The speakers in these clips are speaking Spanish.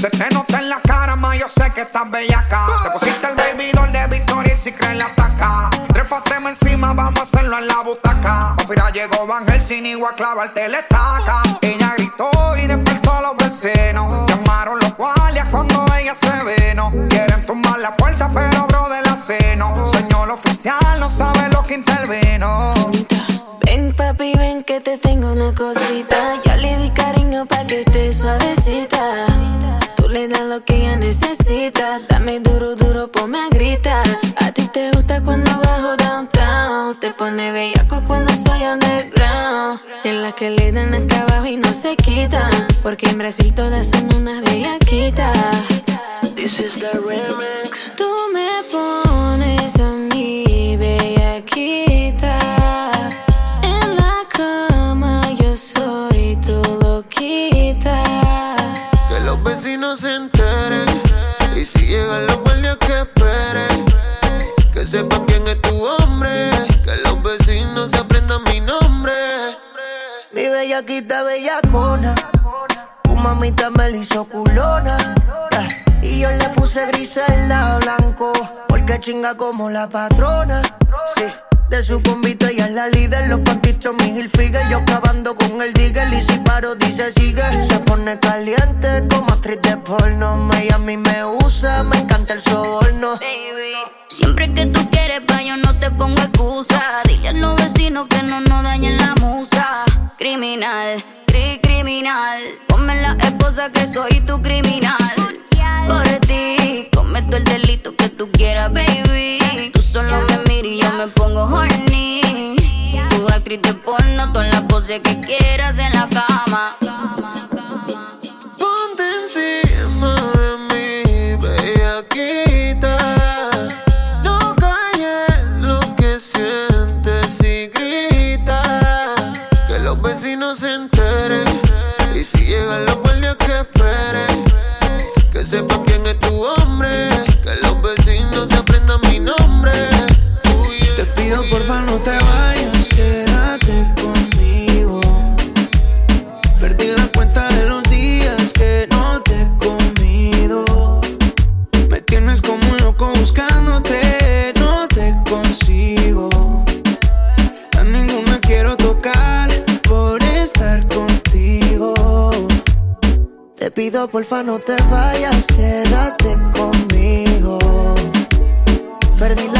Se, te nota en la cara, ma, yo sé que estás acá. Te pusiste el baby doll de Victoria y si crees la ataca. Trépateme encima, vamos a hacerlo en la butaca. Papira llegó Van sin igual a clavarte la estaca. Pone bellaco cuando soy underground. En las que le dan acá abajo y no se quitan. Porque en Brasil todas son unas bellaquitas. This is the remix. Tú me pones a mí bellaquita. En la cama yo soy tu loquita los vecinos se chinga como la patrona. Sí. De su convito ella es la líder, los patitos mi Hilfiger Yo acabando con el digger y si paro dice sigue. Se pone caliente como actriz de porno. Mí me usa, me encanta el soborno. Baby, siempre que tú quieres pa' yo no te pongo excusa. Dile a los vecinos que no nos dañen la musa. Criminal, cri criminal. Ponme la esposa que soy tu criminal. Por ti, cometo el delito que tú quieras, baby. Tú solo me miras y yo me pongo horny. Tu actriz de porno, todas las poses que quieras en la cama. Ponte encima de mí, bellaquita No Te pido porfa no te vayas, quédate conmigo. Perdí la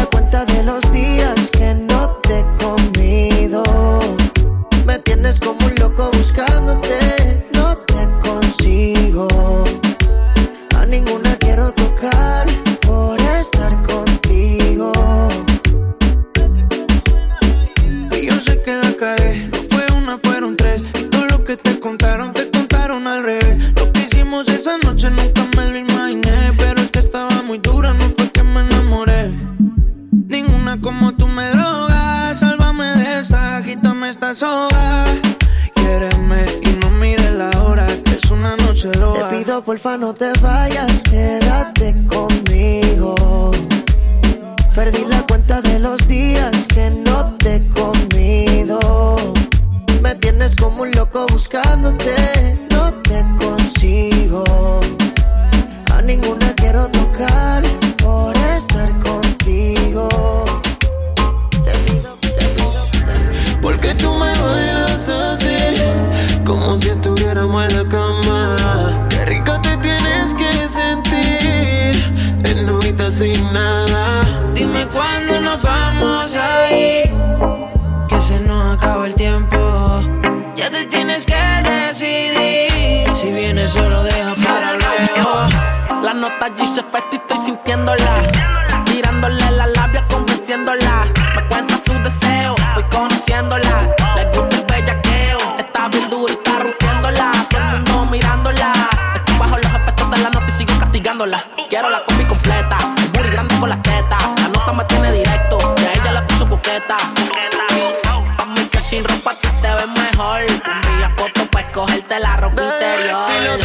Quiero la combi completa, el booty grande con las tetas. La nota me tiene directo, y a ella la puso coqueta. Pa' mí que sin ropa tú te ves mejor. Envía fotos pues, pa' escogerte la ropa interior. Si lo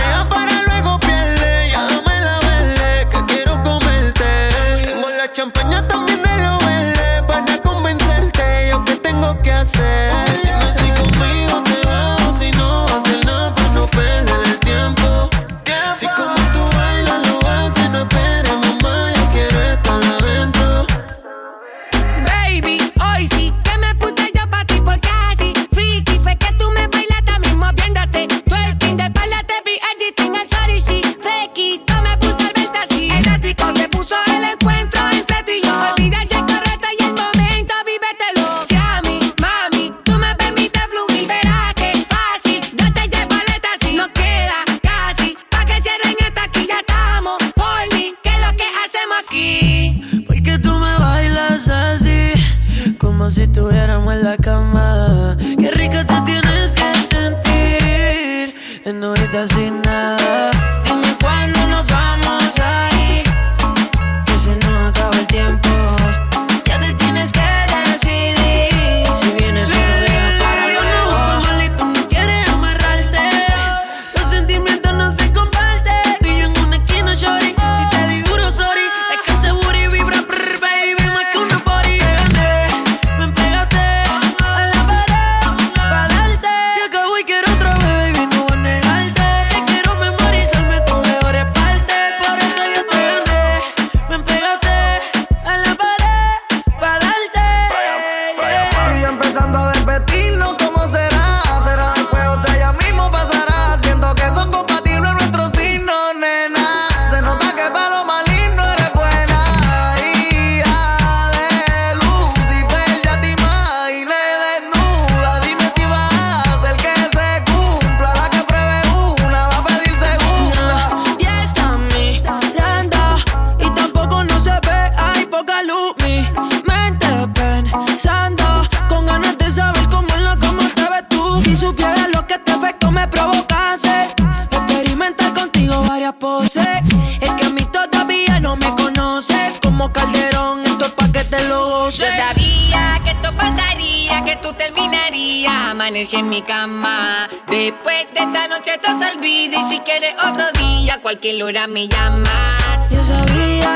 En mi cama. Después de esta noche te olvida. Y si quieres otro día, cualquier hora me llamas. Yo sabía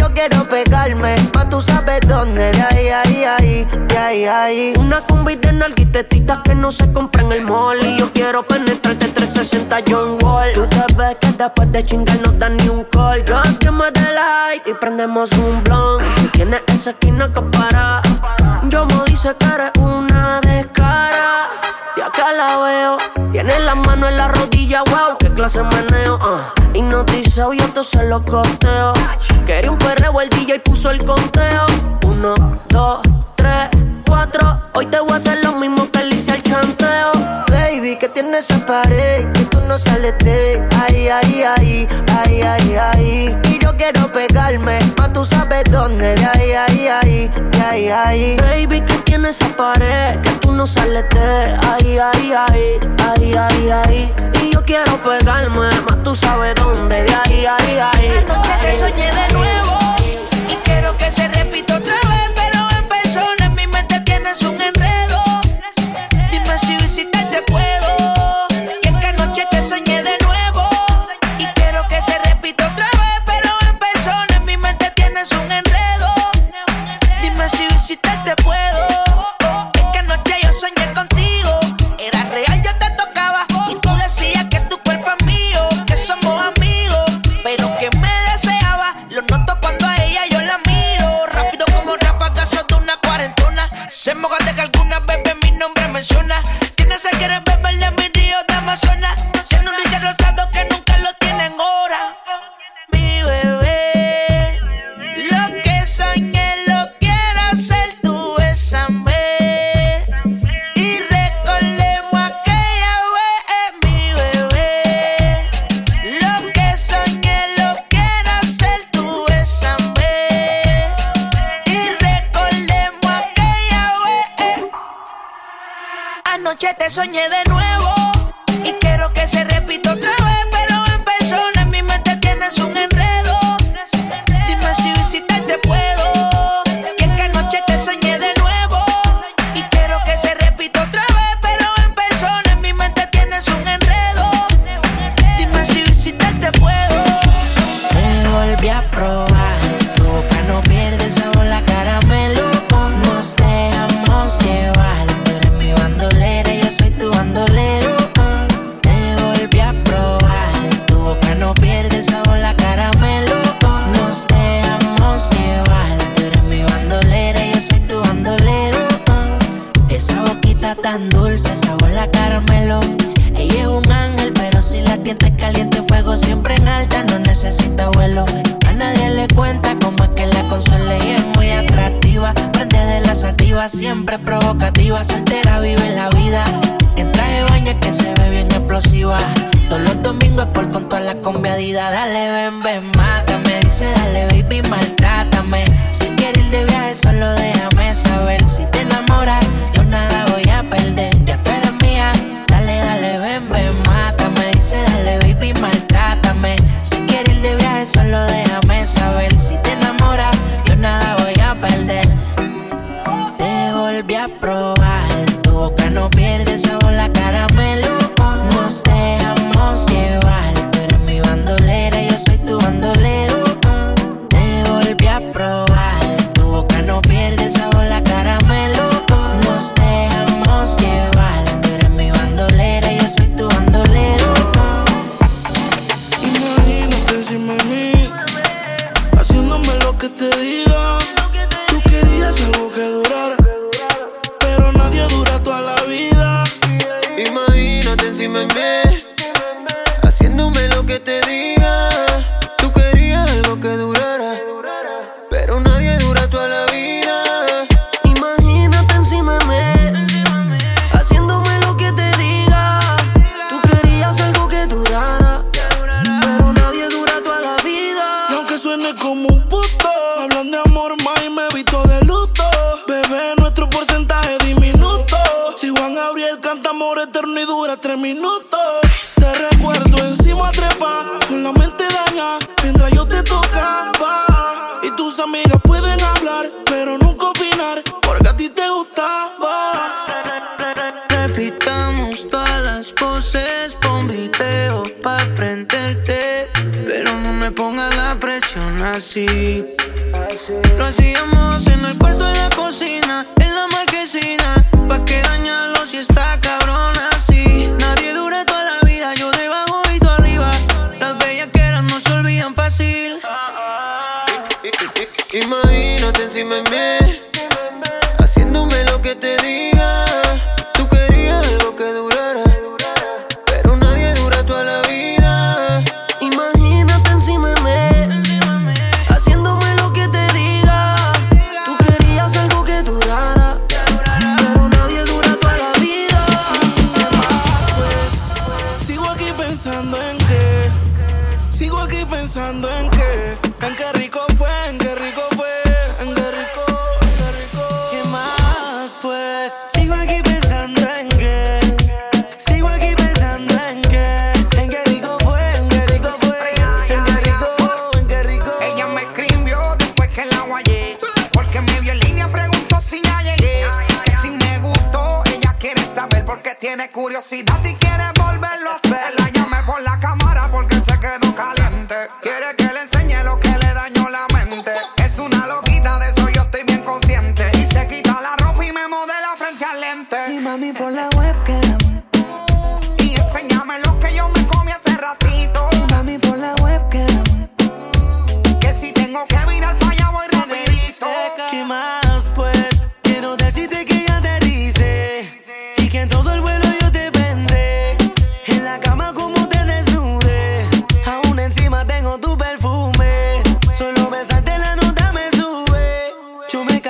Quiero pegarme, más tú sabes dónde, de ahí, ahí, ahí, de ahí, ahí. Una combi de nalguitetitas que no se compra en el mall. Y yo quiero penetrarte 360 John Wall. Tú te ves que después de chingar no da ni un call. Just que me light y prendemos un blunt. Tú tienes esa esquina que para. Yo me dice que eres una descara. Y acá la veo. Tiene las manos en la rodilla, wow, qué clase meneo. Uh. Hipnotizado, yo te se lo costeo. Quería un perreo, el DJ puso el conteo. Uno, dos, tres, cuatro. Hoy te voy a hacer lo mismo que le hice al chanteo. Baby, que tiene esa pared que tú no sales de ahí, ahí, ahí, ahí, ahí, ahí. Y yo quiero pegarme, más tú sabes dónde, de ahí, ahí, ahí, de ahí, ahí. Baby, que tiene esa pared que tú no sales de ahí, ahí, ahí, ahí, ahí, ahí. Y yo quiero pegarme, más tú sabes dónde, de ahí, ahí, ahí. Anoche te soñé de nuevo y quiero que se repita otra vez, pero en persona en mi mente tienes un enredo si te, te puedo. Y es que anoche te soñé de con mi Adidas, dale, ven, ven, mata. Dice, dale, baby, mata. aún así. Lo hacíamos en el cuarto de la cocina, en la marquesina. Pa' que dañarlo si está cabrón así. Nadie dura toda la vida, yo debajo y tú arriba. Las bellas que eran no se olvidan fácil. Imagínate encima de mí.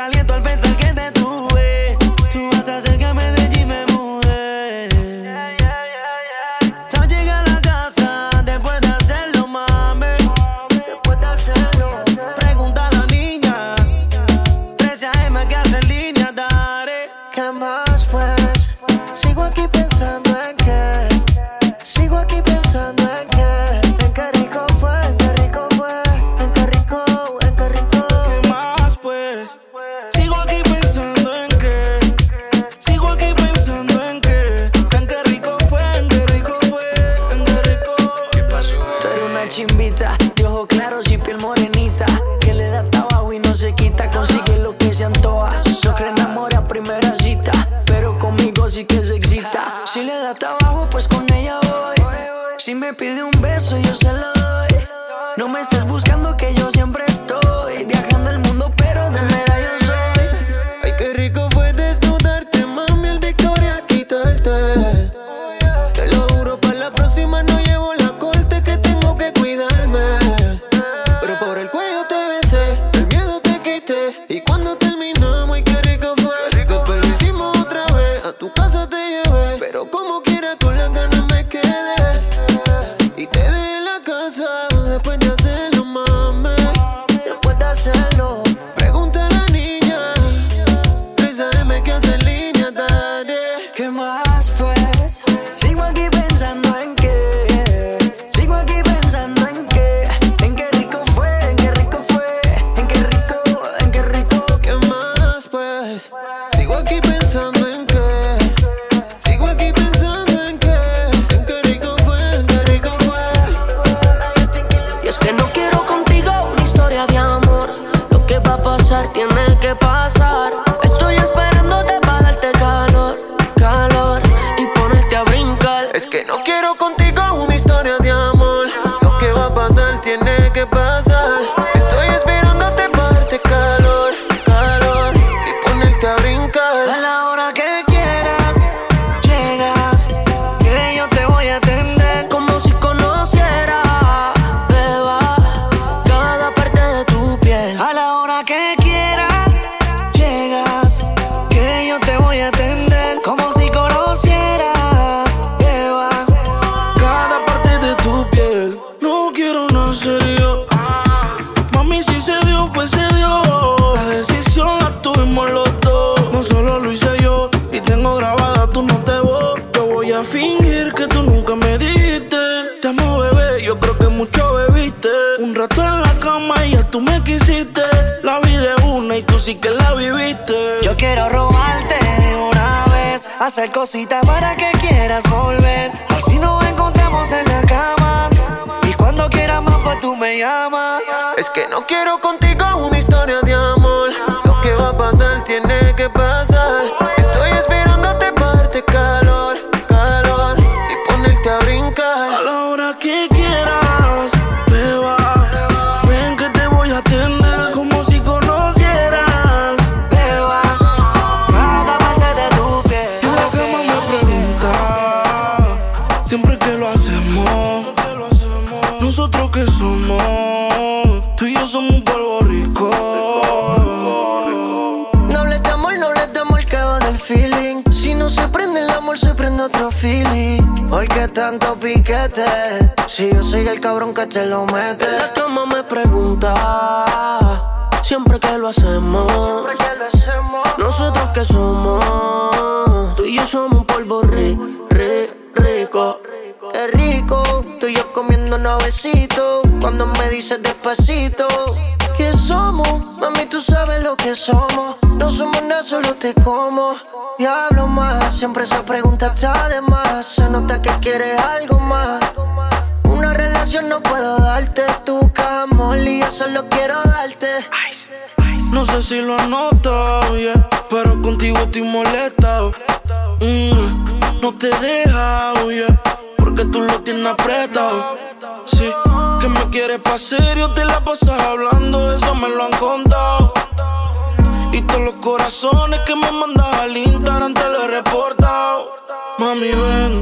caliente. Sigo aquí pensando hacer siempre que lo hacemos, nosotros que somos, tú y yo somos un polvo rico. No hables de amor, no hables de amor, que va del feeling. Si no se prende el amor, se prende otro feeling. ¿Por qué tanto piquete? Si yo soy el cabrón que te lo mete. La cama me pregunta, siempre que lo hacemos, nosotros que somos, tú y yo somos un polvo ri, ri, rico. Tú y yo comiendo nuevecito. Cuando me dices despacito, ¿qué somos? Mami, tú sabes lo que somos. No somos nada, solo te como. Y hablo más, siempre esa pregunta está de más. Se nota que quieres algo más. Una relación no puedo darte tu camol y yo solo quiero darte. No sé si lo has notado, pero contigo estoy molestado. Mm, no te deja, yeah, porque tú lo tienes apretado. Sí, que me quieres pa' serio, te la pasas hablando, eso me lo han contado. Y todos los corazones que me mandas al Instagram te lo he reportado. Mami, ven,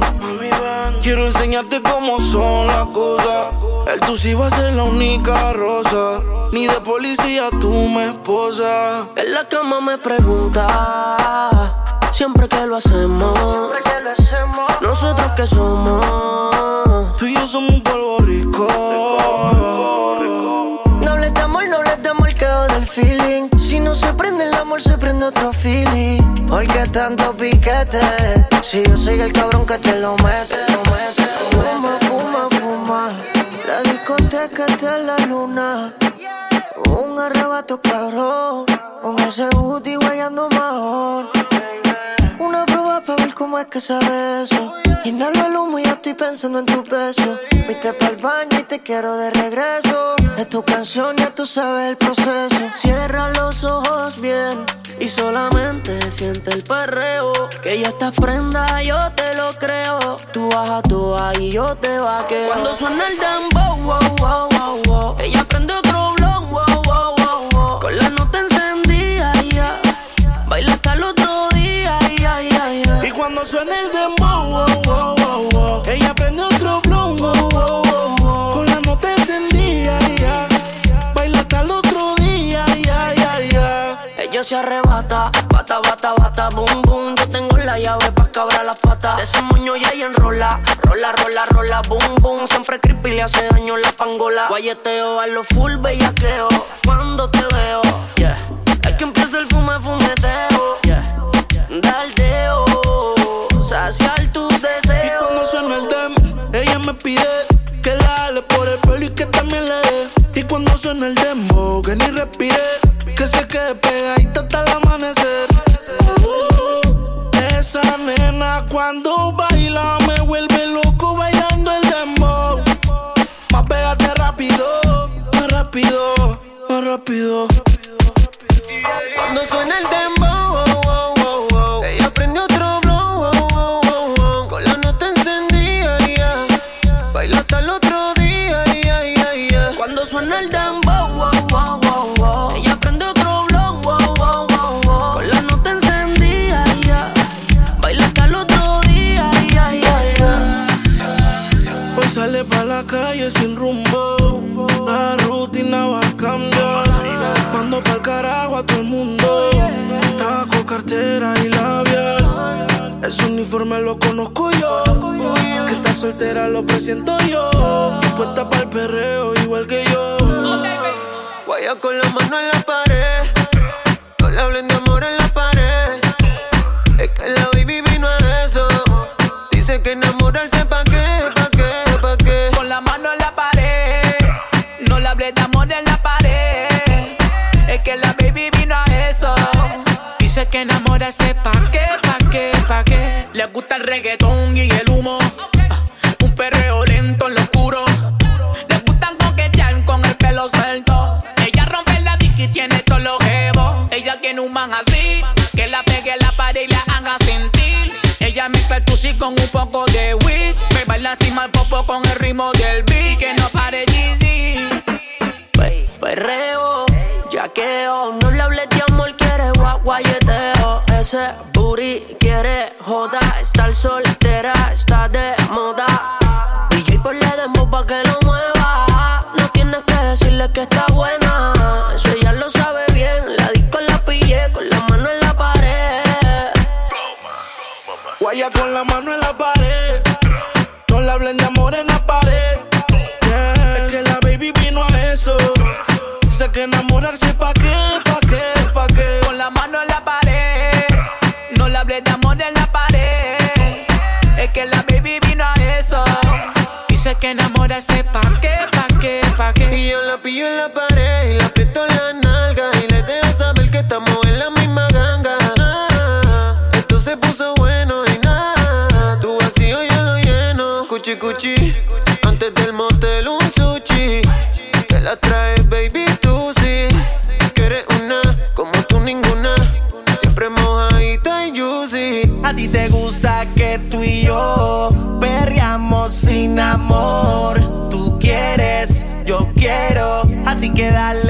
quiero enseñarte cómo son las cosas. El tú sí va a ser la única rosa. Ni de policía tú me esposa. En la cama me pregunta, siempre que lo hacemos, nosotros que somos. Tú y yo somos un polvo rico. No hables de amor, no hables de amor, quedó del feeling. Si no se prende el amor, se prende otro feeling. ¿Por qué tanto piquete? Si yo soy el cabrón que te lo mete, lo mete. Fuma, fuma, fuma. La discoteca está en la luna. Un arrebato cabrón. Con ese booty guayando mejor. Ver cómo es que sabe eso. Inhalo el humo y ya estoy pensando en tu beso. Fuiste para el baño y te quiero de regreso. Es tu canción, ya tú sabes el proceso. Cierra los ojos bien y solamente siente el perreo. Que ya estás prenda, yo te lo creo. Tú a toa y yo te vaqueo. Cuando suena el dembow, wow, wow, wow, wow. Ella prende otro cuando suena el dembow, wow, wow, wow, wow. Ella prende otro wow, wow, wow, wow. Con la nota encendida, ya. Baila hasta el otro día, ya, ya, ya. Ella se arrebata, bata, bata, bata, boom, boom. Yo tengo la llave pa' cabrar las patas. De ese moño ya y enrola, rola, rola, rola, boom, boom. Siempre creepy le hace daño la pangola. Guayeteo a lo full bellaqueo. Cuando te veo, yeah. Es que empieza el fume, fumeteo, yeah. Suena el demo, que ni respire, que se quede pegadita hasta el amanecer. Uh, esa nena cuando baila me vuelve loco bailando el dembow. Más pégate rápido, más rápido, más rápido. Cuando suena el dembow, suena el dembow, wow, wow, wow, wow. Ella prende otro blon, wow, wow, wow, wow. Con la nota encendida, ya. Baila hasta el otro día, ya, ya, ya. Hoy sale pa' la calle sin rumbo. La rutina va a cambiar. Mando pa'l carajo a todo el mundo. Taco, cartera y labial. Ese uniforme lo conozco soltera lo presiento yo. Puesta pa'l perreo igual que yo. Guaya con la mano en la pared. No le hablen de amor en la pared. Es que la baby vino a eso. Dice que enamorarse pa' qué, pa' qué, pa' qué. Con la mano en la pared. No le hablé de amor en la pared. Es que la baby vino a eso. Dice que enamorarse pa' qué, pa' qué, pa' qué. Le gusta el reggaetón y Tiene un man así. Que la pegue la pared y la haga sentir. Ella mezcla el tusi con un poco de weed. Me baila encima el popo con el ritmo del beat. Que no pare Jeezy. Pe- Perreo, yaqueo. No le hables de amor, quiere gua- guayeteo. Ese booty quiere joda. Estar soltera está de moda. DJ ponle demo pa' que lo mueva. No tienes que decirle que Con la mano en la pared. No le hablen de amor en la pared. Yeah, Es que la baby vino a eso. Sé que enamorarse pa' qué, pa' qué, pa' qué. Con la mano en la pared. No le hablé de amor en la pared. Es que la baby vino a eso. Dice que enamorarse pa' qué, pa' qué, pa' qué. Y yo la pillo en la pared y la aprieto en la nalga Cuchi antes del motel un sushi. Te la traes baby tú sí, que eres una como tú ninguna. Siempre mojadita y juicy. A ti te gusta que tú y yo perreamos sin amor. Tú quieres, yo quiero, así que dale.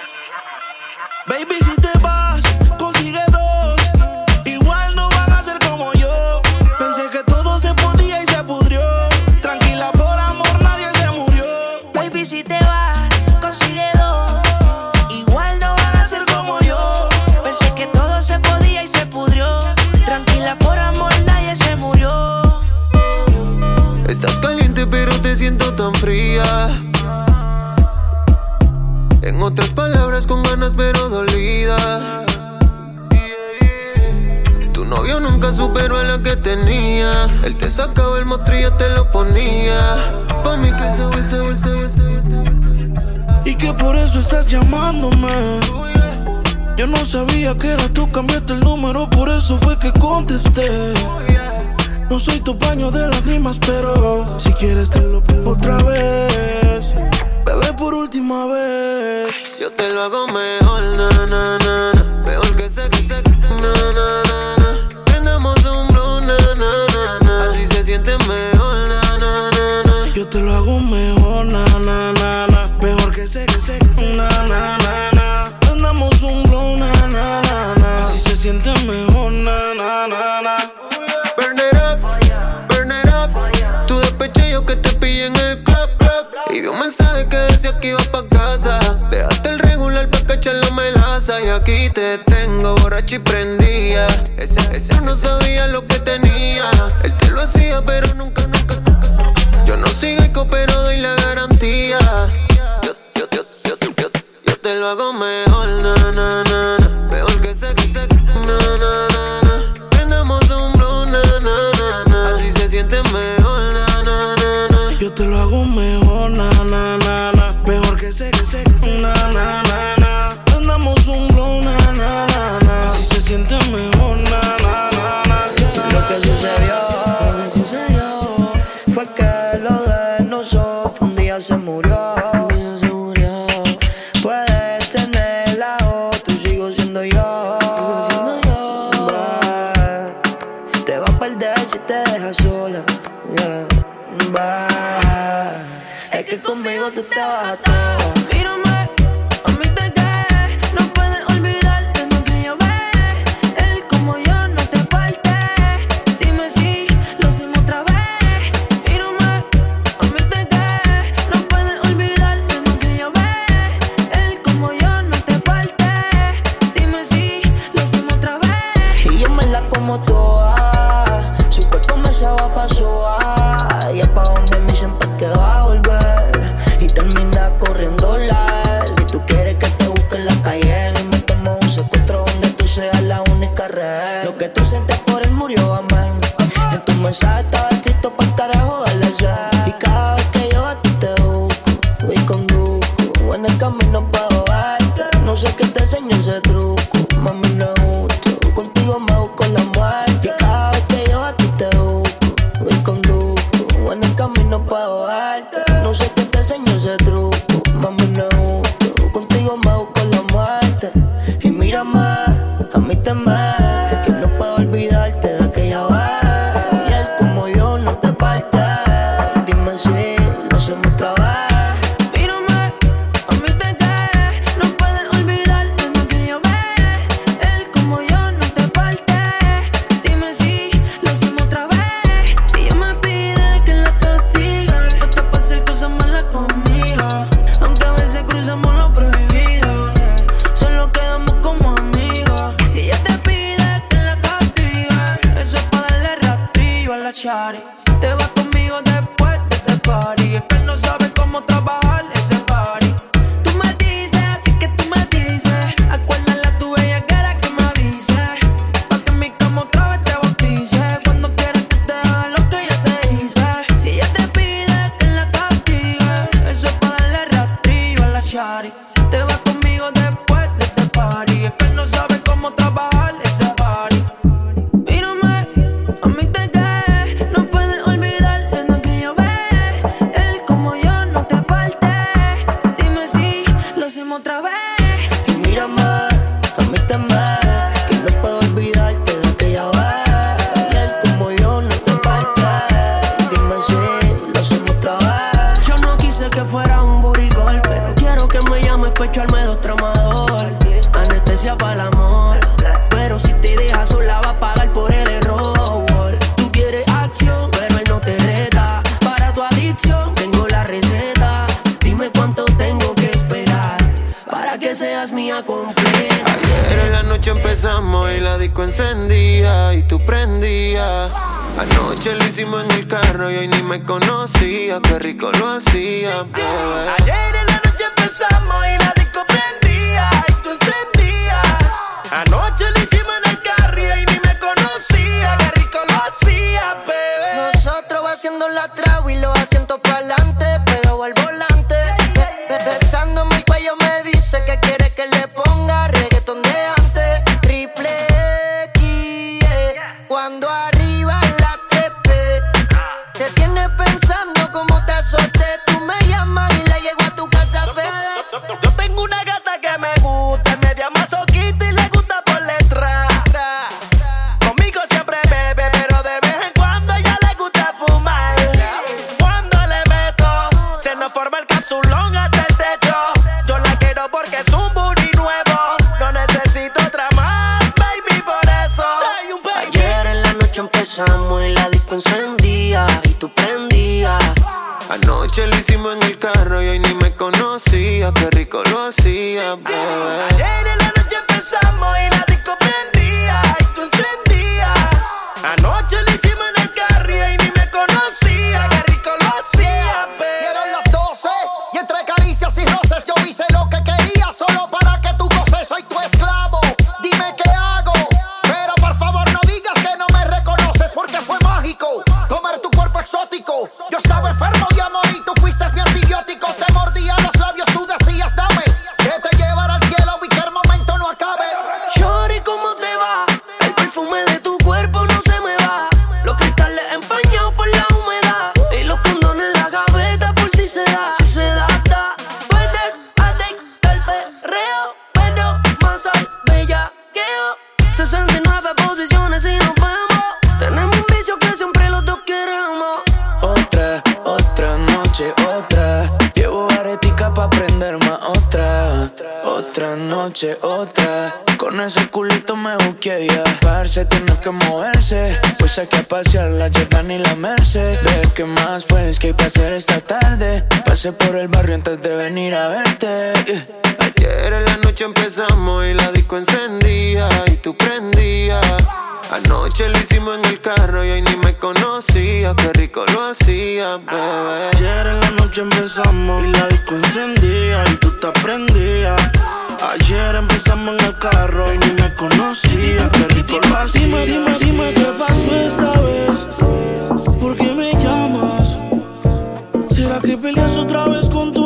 En otras palabras, con ganas pero dolida. Tu novio nunca superó a la que tenía. Él te sacaba el mostrillo, te lo ponía. Pa' mí que se huese, huese, Y que por eso estás llamándome. Yo no sabía que eras tú, cambiaste el número, por eso fue que contesté. No soy tu baño de lágrimas, pero si quieres te lo pongo otra vez. Bebé, por última vez. Yo te lo hago mejor, na, na, na, na. y prendía. Ese, ese no sabía lo que tenía. Él te lo hacía, pero nunca Ayer en la noche empezamos y la disco encendía y tú te aprendías. Ayer empezamos en el carro y ni me conocía, qué rico lo. Dime, dime, dime qué pasó esta vez. ¿Por qué me llamas? ¿Será que peleas otra vez con tu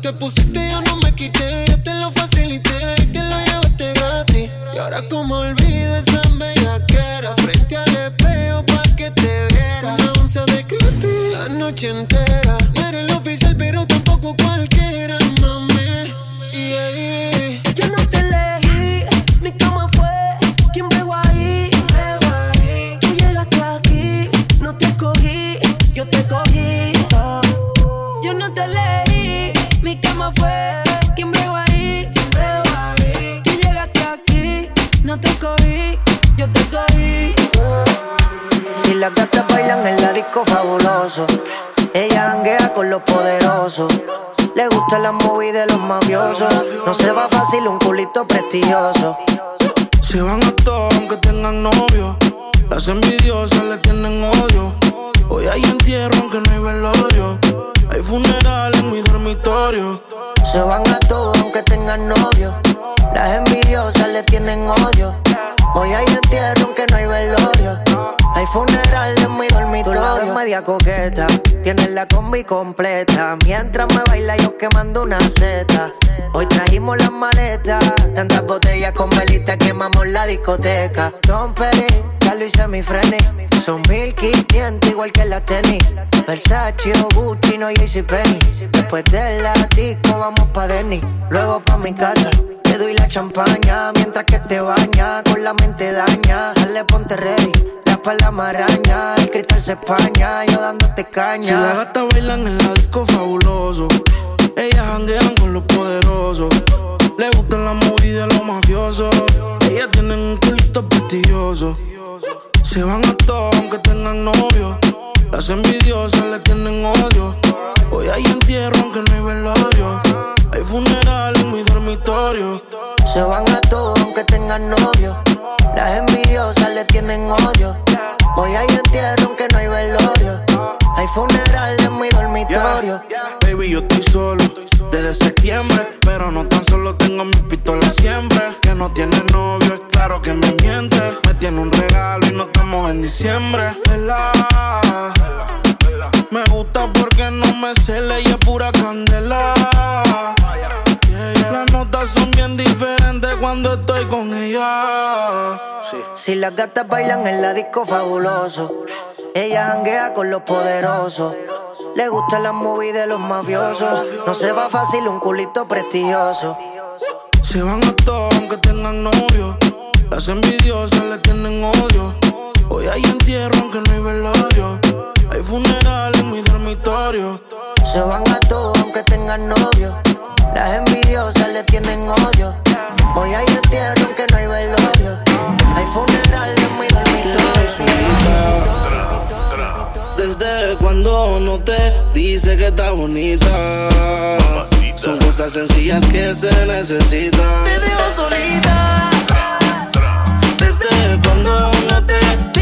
Te pusiste, yo no me quité. Yo te lo facilité y te lo llevaste gratis. Y ahora, como olvido esa bellaquera. Frente al espejo pa' que te viera. Una onza de creepy la noche entera. Las gatas bailan en la disco fabuloso, ella janguea con los poderosos. Le gusta la movie de los mafiosos. No se va fácil un culito prestigioso. Se van a todos aunque tengan novio. Las envidiosas le tienen odio. Hoy hay entierro aunque no hay velorio. Hay funeral en mi dormitorio. Se van a todos aunque tengan novio. Las envidiosas le tienen odio. Hoy hay entierro aunque no hay velorio. Hay funeral en mi dormitorio. Tú media coqueta. Tienes la combi completa. Mientras me baila yo quemando una seta. Hoy trajimos las maletas. Tantas botellas con velita quemamos la discoteca. Don Peri, Carlos y semifreni. Son 1500 igual que las tenis. Versace o Gucci, no Penny. Después de la disco vamos pa' Denny. Luego pa' mi casa. Te doy la champaña mientras que te baña. Con la mente daña. Dale, ponte ready. La maraña. El cristal se españa. Yo dándote caña. Si las gatas bailan en la disco fabuloso. Ellas janguean con los poderosos. Le gustan la movida de los mafiosos. Ellas tienen un culito prestigioso. Se van a todos aunque tengan novio. Las envidiosas le tienen odio. Hoy hay entierro aunque no hay velorio. Hay funeral en mi dormitorio. Se van a todos aunque tengan novio. Las envidiosas le tienen odio. Hoy hay entierro aunque no hay velorio. Hay funeral en mi dormitorio. Baby, yo estoy solo desde septiembre. Pero no tan solo tengo mi pistola siempre. Que no tiene novio, es claro que me miente. Me tiene un regalo y no estamos en diciembre. Vela. Me gusta porque no me cele y es pura candela. Las son bien diferentes cuando estoy con ella. Si las gatas bailan en la disco fabuloso, ella janguea con los poderosos. Le gusta la movie de los mafiosos. No se va fácil un culito prestigioso. Se van a todos aunque tengan novio. Las envidiosas le tienen odio. Hoy hay entierro aunque no hay velorio. Hay funeral en mi dormitorio. Se van a todos aunque tengan novio. Las envidiosas le tienen odio. Hoy hay entierro aunque no hay velorio. Hay funeral en mi dormitorio. Desde cuando no te dice que está bonita. Son cosas sencillas que se necesitan. Te dejo solita. Desde cuando no te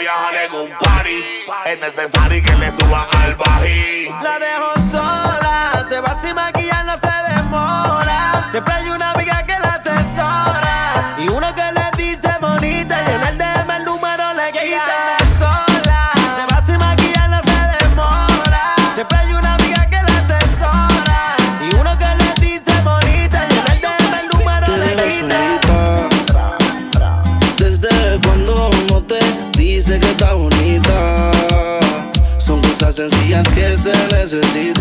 viajar en un party. Es necesario que le suban al bají. La dejo se necesitan.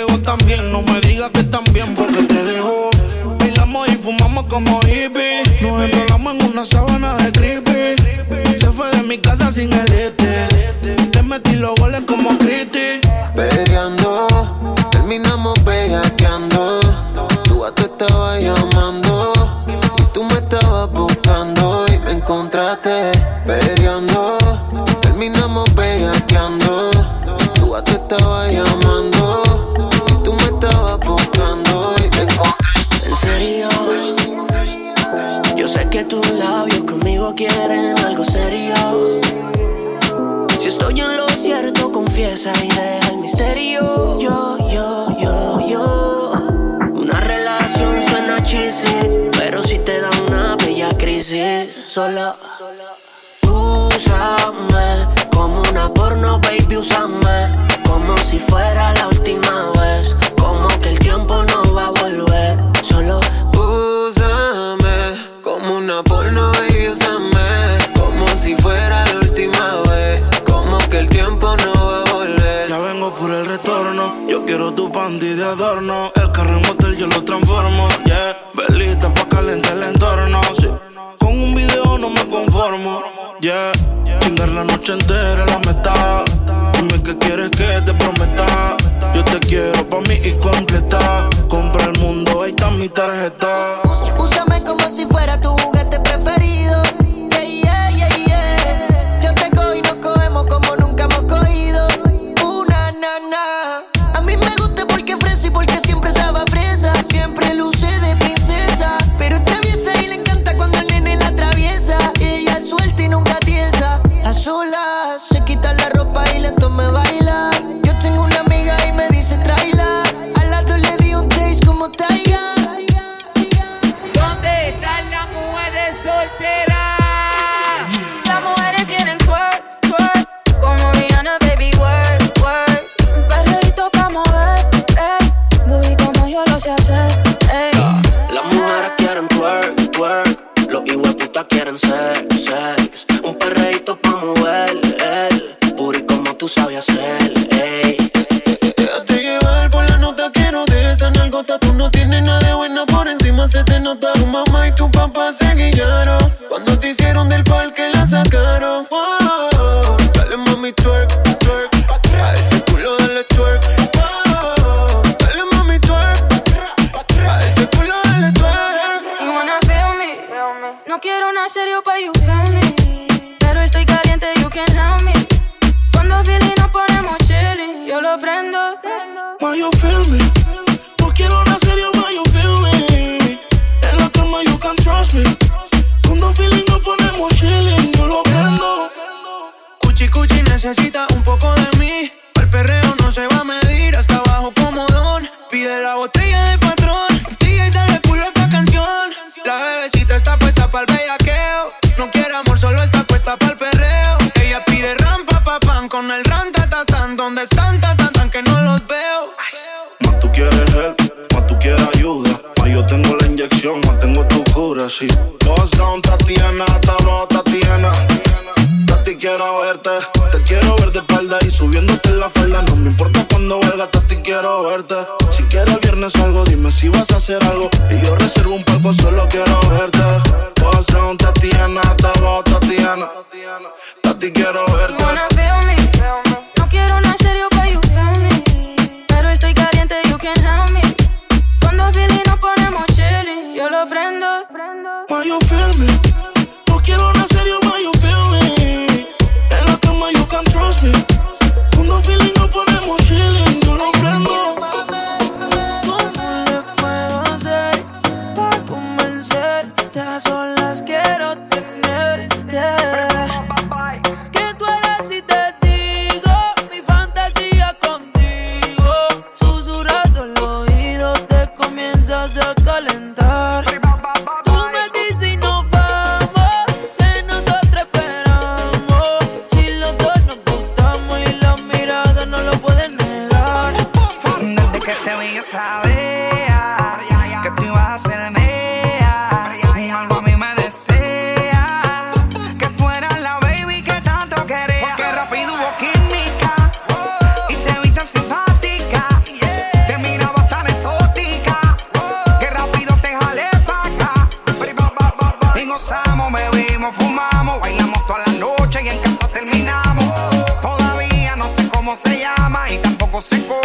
No me digas que también porque te dejó. Bailamos y fumamos como hippies. Nos enrolamos en una sábana de creepy. Se fue de mi casa sin el este. Te metí los goles como Cristi. Peleando, terminamos bellaqueando sola. Úsame como una porno, baby, úsame como si fuera la última vez. Como que el tiempo no va a volver, solo úsame como una porno, baby, úsame como si fuera la última vez. Como que el tiempo no va a volver. Ya vengo por el retorno, yo quiero tu panty de adorno noche entera la me está sí. Dos down, Tatiana, estamos Tatiana. Tati, quiero verte. Te quiero ver de espalda y subiéndote en la falda. No me importa cuando valga, Tati, quiero verte. Si quiero el viernes algo, dime si vas a hacer algo. Y yo reservo un palco, solo quiero verte. Dos down, Tatiana, estamos Tatiana. Tati, quiero verte. José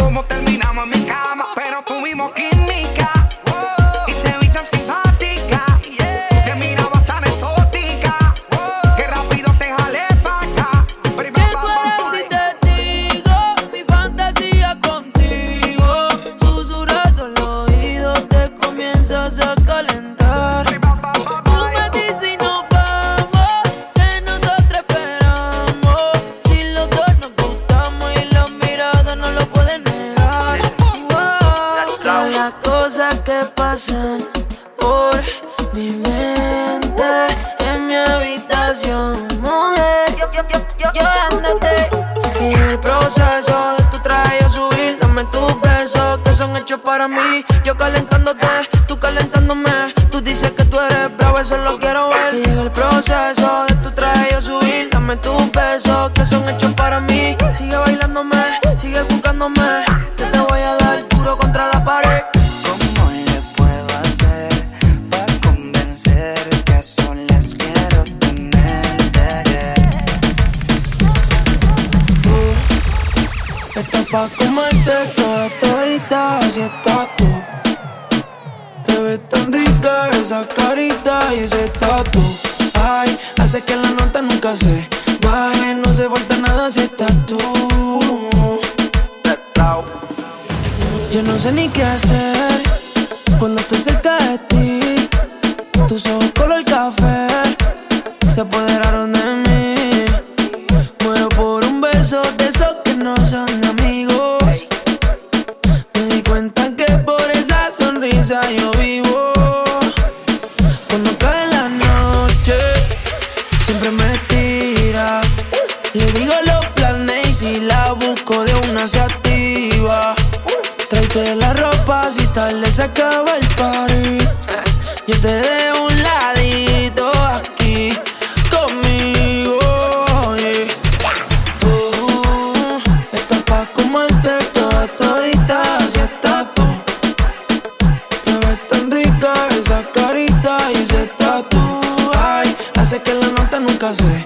Te digo los planes y si la busco de una se activa. Tráete la ropa si tal le acaba el party. Yo te dejo un ladito aquí conmigo. Yeah. Tú estás pa' comerte toda todita si estás tú. Te ves tan rica esa carita y ese tatu. Ay, hace que la nota nunca se